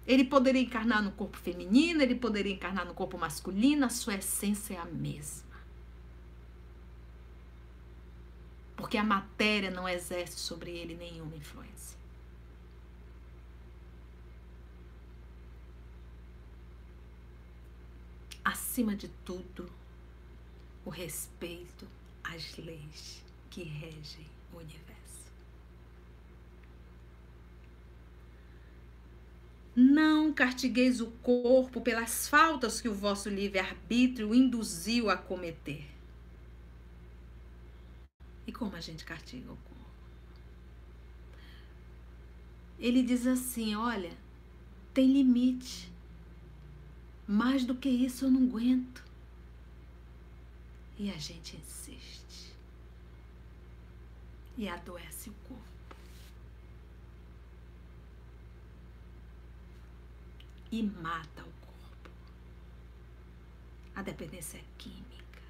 Ele poderia encarnar no corpo feminino, ele poderia encarnar no corpo masculino, a sua essência é a mesma. Porque a matéria não exerce sobre ele nenhuma influência. Acima de tudo, o respeito às leis que regem o universo. Não cartigueis o corpo pelas faltas que o vosso livre-arbítrio induziu a cometer. E como a gente cartiga o corpo? Ele diz assim: olha, tem limite. Mais do que isso eu não aguento. E a gente insiste. E adoece o corpo. E mata o corpo. A dependência é química.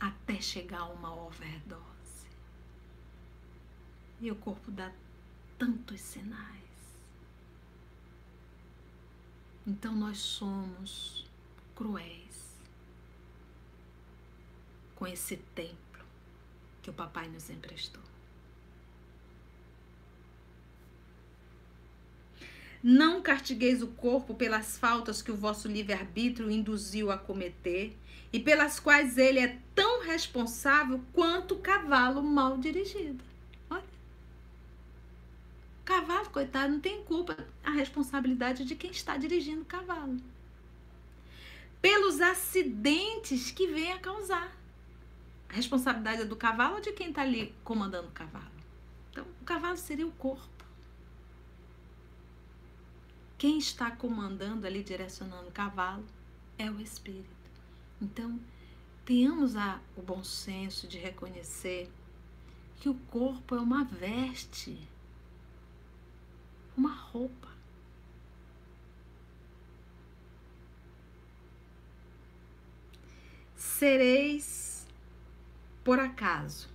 Até chegar a uma overdose. E o corpo dá tantos sinais. Então nós somos cruéis com esse templo que o papai nos emprestou. Não cartigueis o corpo pelas faltas que o vosso livre-arbítrio induziu a cometer e pelas quais ele é tão responsável quanto o cavalo mal dirigido. Olha. Cavalo, coitado, não tem culpa. A responsabilidade é de quem está dirigindo o cavalo. Pelos acidentes que vem a causar. A responsabilidade é do cavalo ou de quem está ali comandando o cavalo? Então, o cavalo seria o corpo. Quem está comandando ali, direcionando o cavalo, é o espírito. Então, tenhamos a, o bom senso de reconhecer que o corpo é uma veste, uma roupa. Sereis por acaso,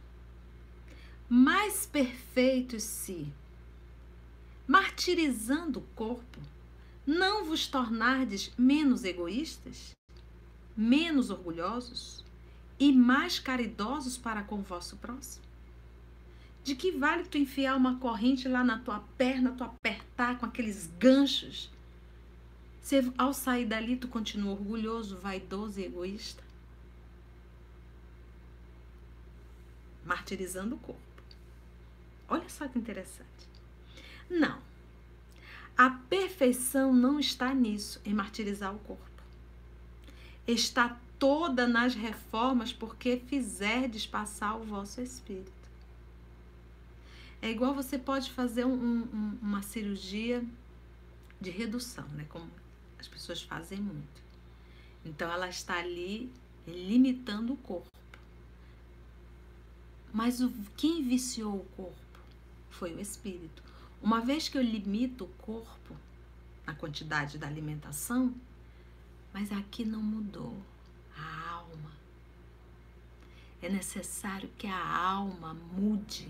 mais perfeitos se, martirizando o corpo, não vos tornardes menos egoístas, menos orgulhosos e mais caridosos para com o vosso próximo? De que vale tu enfiar uma corrente lá na tua perna, tu apertar com aqueles ganchos? Se ao sair dali tu continua orgulhoso, vaidoso e egoísta? martirizando o corpo. Olha só que interessante. Não. A perfeição não está nisso, em martirizar o corpo. Está toda nas reformas, porque fizerdes passar o vosso espírito. É igual você pode fazer um, um, uma cirurgia de redução, né? Como as pessoas fazem muito. Então ela está ali limitando o corpo. Mas o, quem viciou o corpo foi o espírito. Uma vez que eu limito o corpo na quantidade da alimentação, mas aqui não mudou a alma. É necessário que a alma mude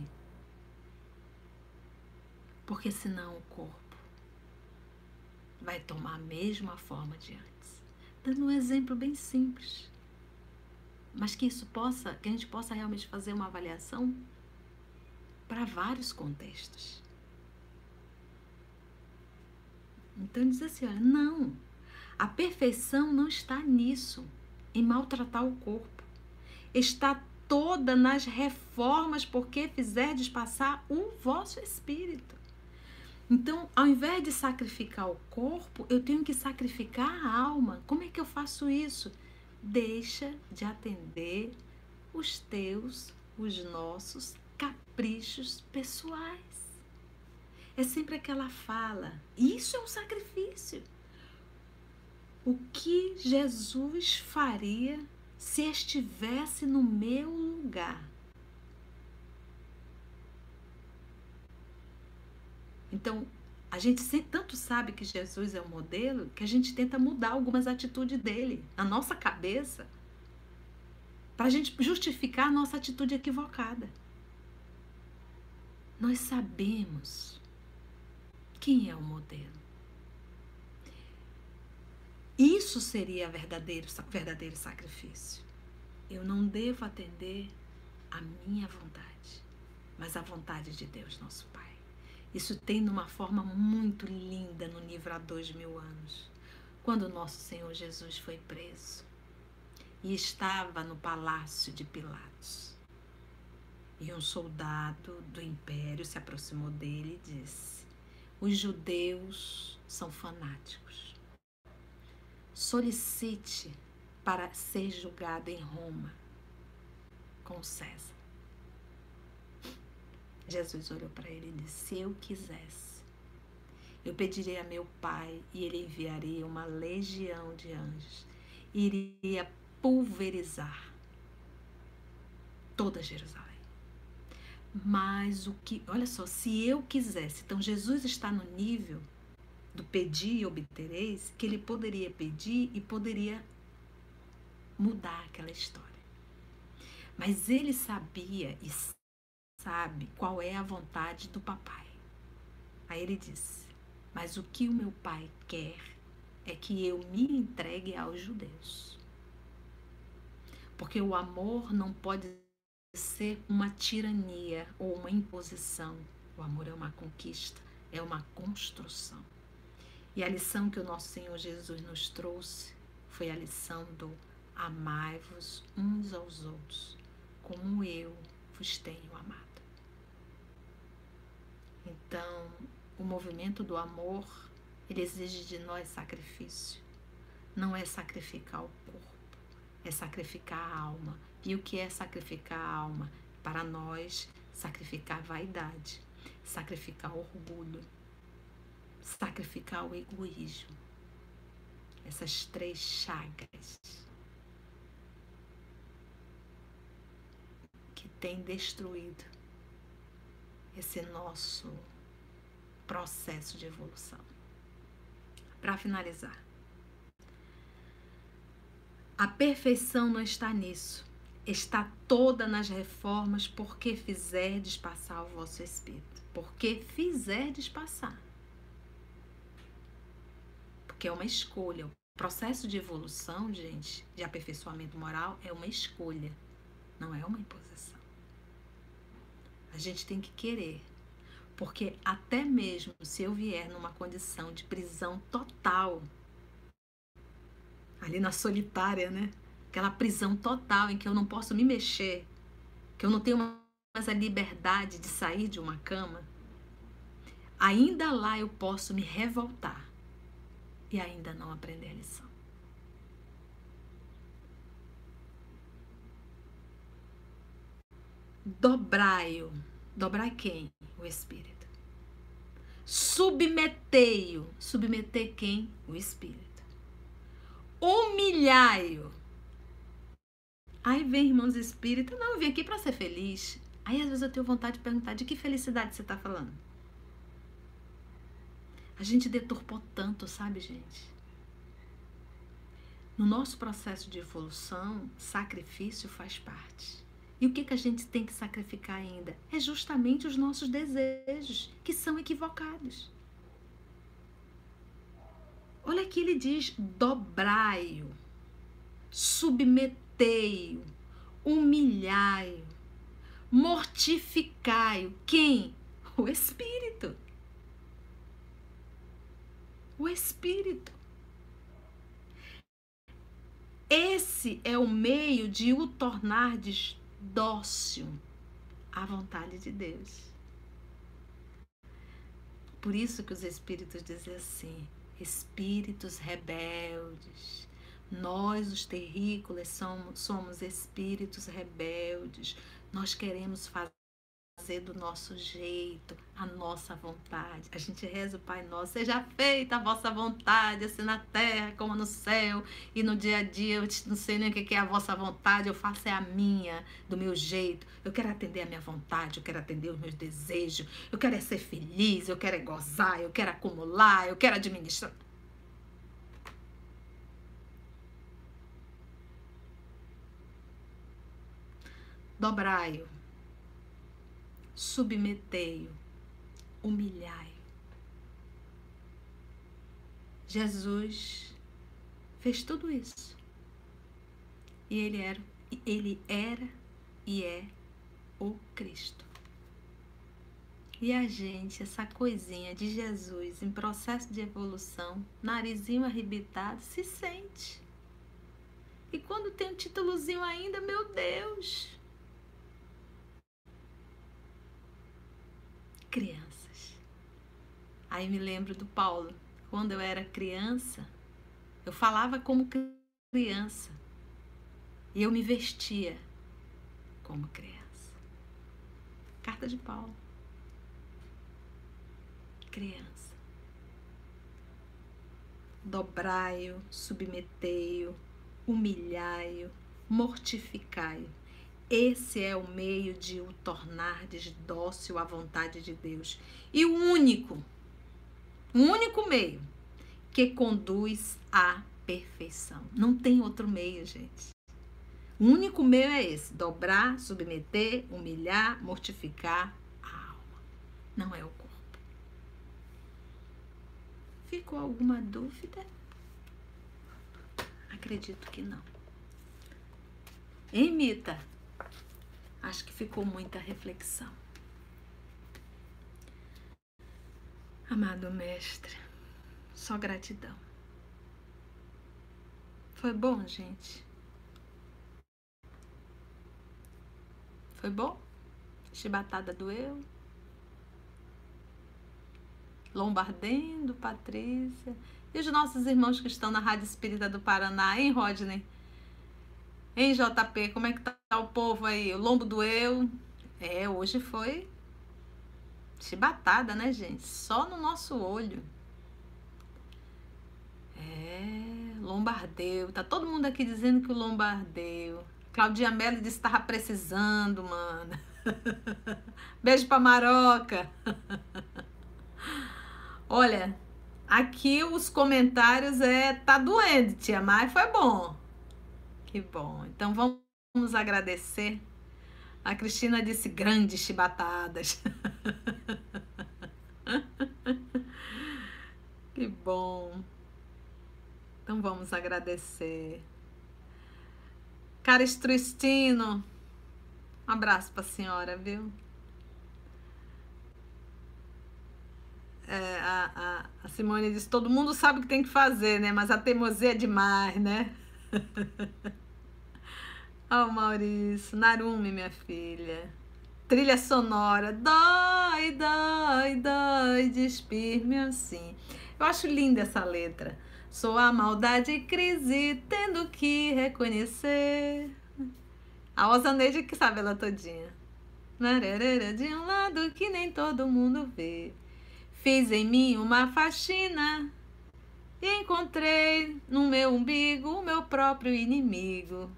porque senão o corpo vai tomar a mesma forma de antes. Dando um exemplo bem simples, mas que isso possa, que a gente possa realmente fazer uma avaliação para vários contextos. Então diz assim, olha, não, a perfeição não está nisso, em maltratar o corpo. Está toda nas reformas, porque fizerdes passar o vosso espírito. Então, ao invés de sacrificar o corpo, eu tenho que sacrificar a alma. Como é que eu faço isso? Deixa de atender os teus, os nossos caprichos pessoais. É sempre aquela fala. Isso é um sacrifício. O que Jesus faria se estivesse no meu lugar? Então, a gente tanto sabe que Jesus é o modelo que a gente tenta mudar algumas atitudes dele na nossa cabeça para a gente justificar a nossa atitude equivocada. Nós sabemos quem é o modelo. Isso seria verdadeiro, verdadeiro sacrifício. Eu não devo atender a minha vontade, mas a vontade de Deus, nosso Pai. Isso tem numa forma muito linda no livro há dois mil anos, quando nosso Senhor Jesus foi preso e estava no palácio de Pilatos. E um soldado do império se aproximou dele e disse: Os judeus são fanáticos. Solicite para ser julgado em Roma com César. Jesus olhou para ele e disse: Se eu quisesse, eu pedirei a meu Pai e ele enviaria uma legião de anjos, iria pulverizar toda Jerusalém. Mas o que, olha só, se eu quisesse, então Jesus está no nível do pedir e obtereis, que ele poderia pedir e poderia mudar aquela história. Mas ele sabia e sabe qual é a vontade do papai. Aí ele disse: Mas o que o meu pai quer é que eu me entregue aos judeus. Porque o amor não pode ser uma tirania ou uma imposição. O amor é uma conquista, é uma construção. E a lição que o nosso Senhor Jesus nos trouxe foi a lição do amai-vos uns aos outros, como eu vos tenho amado. Então, o movimento do amor, ele exige de nós sacrifício. Não é sacrificar o corpo, é sacrificar a alma. E o que é sacrificar a alma? Para nós, sacrificar vaidade, sacrificar orgulho, sacrificar o egoísmo. Essas três chagas que têm destruído esse nosso processo de evolução. Para finalizar, a perfeição não está nisso, está toda nas reformas, porque fizerdes passar o vosso espírito. Porque fizerdes passar. Porque é uma escolha. O processo de evolução, gente, de aperfeiçoamento moral, é uma escolha, não é uma imposição. A gente tem que querer. Porque até mesmo se eu vier numa condição de prisão total, ali na solitária, né? Aquela prisão total em que eu não posso me mexer, que eu não tenho a liberdade de sair de uma cama, ainda lá eu posso me revoltar e ainda não aprender a lição. Dobrai-o. Dobrai quem? O Espírito. Submetei-o. Submeter quem? O Espírito. Humilhai-o. Aí vem irmãos espíritas, não, eu vim aqui para ser feliz. Aí às vezes eu tenho vontade de perguntar de que felicidade você está falando. A gente deturpou tanto, sabe, gente? No nosso processo de evolução, sacrifício faz parte. E o que, que a gente tem que sacrificar ainda? É justamente os nossos desejos, que são equivocados. Olha aqui, ele diz: dobrai-o, submetei-o, humilhai-o, mortificai-o. Quem? O Espírito o Espírito. Esse é o meio de o tornar dócil à vontade de Deus. Por isso que os Espíritos dizem assim: espíritos rebeldes. Nós, os terrícolas, somos, somos espíritos rebeldes. Nós queremos fazer do nosso jeito, a nossa vontade. A gente reza o Pai Nosso, seja feita a vossa vontade, assim na terra como no céu. E no dia a dia eu não sei nem o que é a vossa vontade, eu faço é a minha, do meu jeito. Eu quero atender a minha vontade, eu quero atender os meus desejos, eu quero é ser feliz, eu quero é gozar, eu quero acumular, eu quero administrar. Dobrai-o submetei-o, humilhai-o. Jesus fez tudo isso. E ele era, ele era e é o Cristo. E a gente, essa coisinha de Jesus em processo de evolução, narizinho arrebitado, se sente. E quando tem um títulozinho ainda, meu Deus, crianças. Aí me lembro do Paulo. Quando eu era criança, eu falava como criança. E eu me vestia como criança. Carta de Paulo. Criança. Dobrai-o, submetei-o, humilhai-o, mortificai-o esse é o meio de o tornar dócil à vontade de Deus. E o único, o único meio que conduz à perfeição. Não tem outro meio, gente. O único meio é esse: dobrar, submeter, humilhar, mortificar a alma. Não é o corpo. Ficou alguma dúvida? Acredito que não. Imita. Acho que ficou muita reflexão. Amado Mestre, só gratidão. Foi bom, gente? Foi bom? Chibatada doeu? Lombardendo, Patrícia. E os nossos irmãos que estão na Rádio Espírita do Paraná, hein, Rodney? Hein, JP, como é que tá o povo aí? O lombo doeu. É, hoje foi chibatada, né, gente? Só no nosso olho. É, lombardeu. Tá todo mundo aqui dizendo que o lombardeu. Claudia Mello disse que tava precisando, mano. Beijo pra Maroca. Olha, aqui os comentários é tá doendo, tia, mas foi bom. Que bom. Então vamos agradecer. A Cristina disse grandes chibatadas. que bom. Então vamos agradecer. Caris Tristino, um abraço para a senhora, viu? É, a, a, a Simone disse: todo mundo sabe o que tem que fazer, né? Mas a teimosia é demais, né? oh, Maurício, Narumi, minha filha. trilha sonora. Dói, dói, dói, despir-me assim. Eu acho linda essa letra. Sou a maldade e crise, tendo que reconhecer. A Osaneide que sabe ela todinha. De um lado que nem todo mundo vê. Fiz em mim uma faxina e encontrei no meu umbigo o meu próprio inimigo.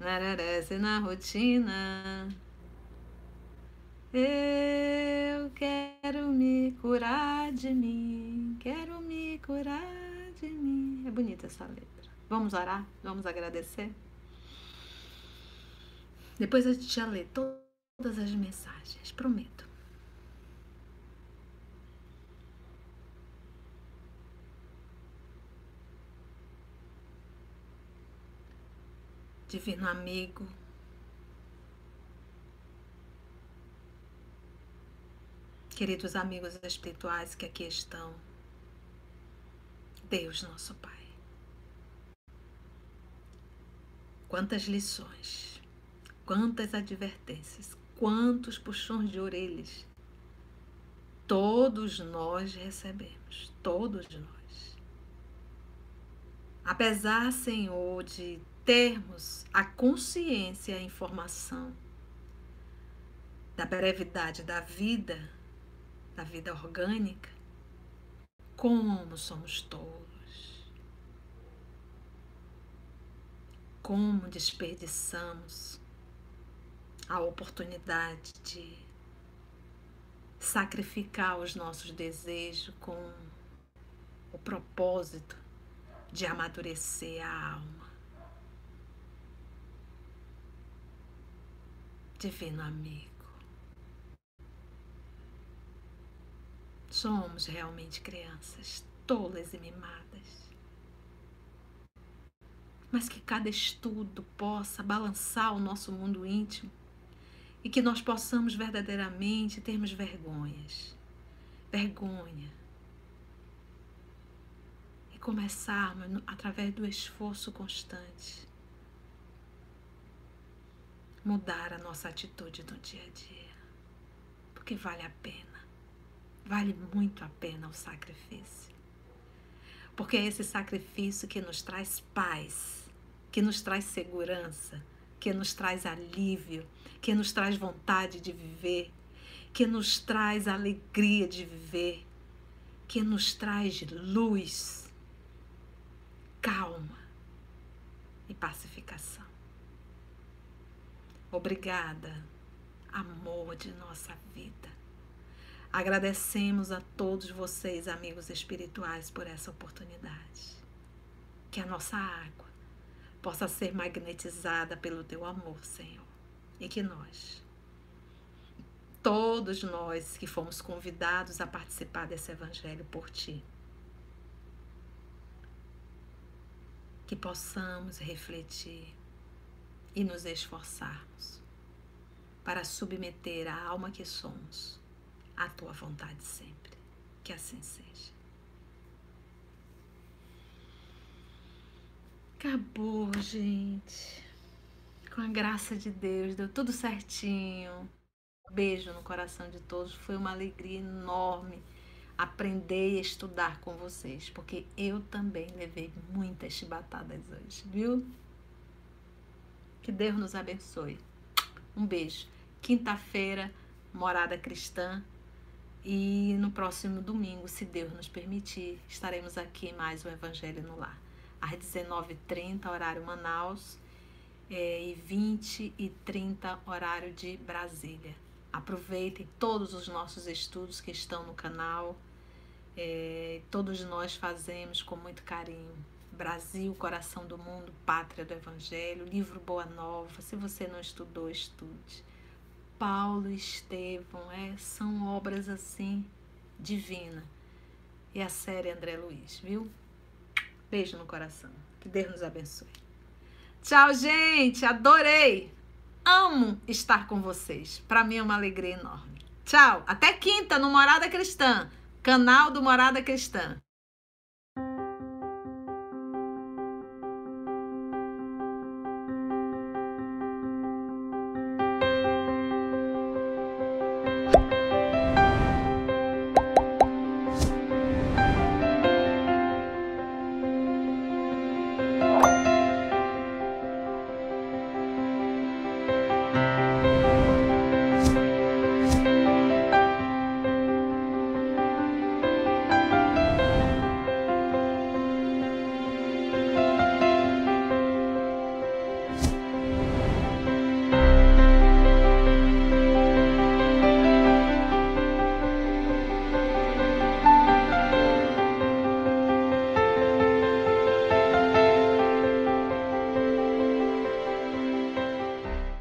Nararece na rotina. Eu quero me curar de mim, quero me curar de mim. É bonita essa letra. Vamos orar? Vamos agradecer? Depois a gente já lê todas as mensagens, prometo. Divino amigo, Queridos amigos espirituais que aqui estão, Deus nosso Pai. Quantas lições, quantas advertências, quantos puxões de orelhas todos nós recebemos, todos nós. Apesar, Senhor, de termos a consciência e a informação da brevidade da vida, da vida orgânica, como somos tolos, como desperdiçamos a oportunidade de sacrificar os nossos desejos com o propósito de amadurecer a alma. Divino amigo. Somos realmente crianças tolas e mimadas. Mas que cada estudo possa balançar o nosso mundo íntimo e que nós possamos verdadeiramente termos vergonhas. Vergonha. E começarmos através do esforço constante mudar a nossa atitude no dia a dia. Porque vale a pena. Vale muito a pena o sacrifício. Porque é esse sacrifício que nos traz paz, que nos traz segurança, que nos traz alívio, que nos traz vontade de viver, que nos traz alegria de viver, que nos traz luz, calma e pacificação. Obrigada, amor de nossa vida. Agradecemos a todos vocês, amigos espirituais, por essa oportunidade. Que a nossa água possa ser magnetizada pelo teu amor, Senhor. E que nós, todos nós que fomos convidados a participar desse evangelho por ti, que possamos refletir e nos esforçarmos para submeter a alma que somos a tua vontade sempre. Que assim seja. Acabou, gente. Com a graça de Deus, deu tudo certinho. Beijo no coração de todos. Foi uma alegria enorme aprender e estudar com vocês, porque eu também levei muitas chibatadas hoje, viu? Que Deus nos abençoe. Um beijo. Quinta-feira, morada cristã. E no próximo domingo, se Deus nos permitir, estaremos aqui mais o Evangelho no Lar. Às 19h30, horário Manaus, é, e 20 e 30 horário de Brasília. Aproveitem todos os nossos estudos que estão no canal. É, todos nós fazemos com muito carinho. Brasil, coração do mundo, pátria do Evangelho, livro Boa Nova. Se você não estudou, estude. Paulo Estevão, é, são obras assim divina. E a série André Luiz, viu? Beijo no coração. Que Deus nos abençoe. Tchau, gente. Adorei. Amo estar com vocês. Para mim é uma alegria enorme. Tchau. Até quinta no Morada Cristã, canal do Morada Cristã.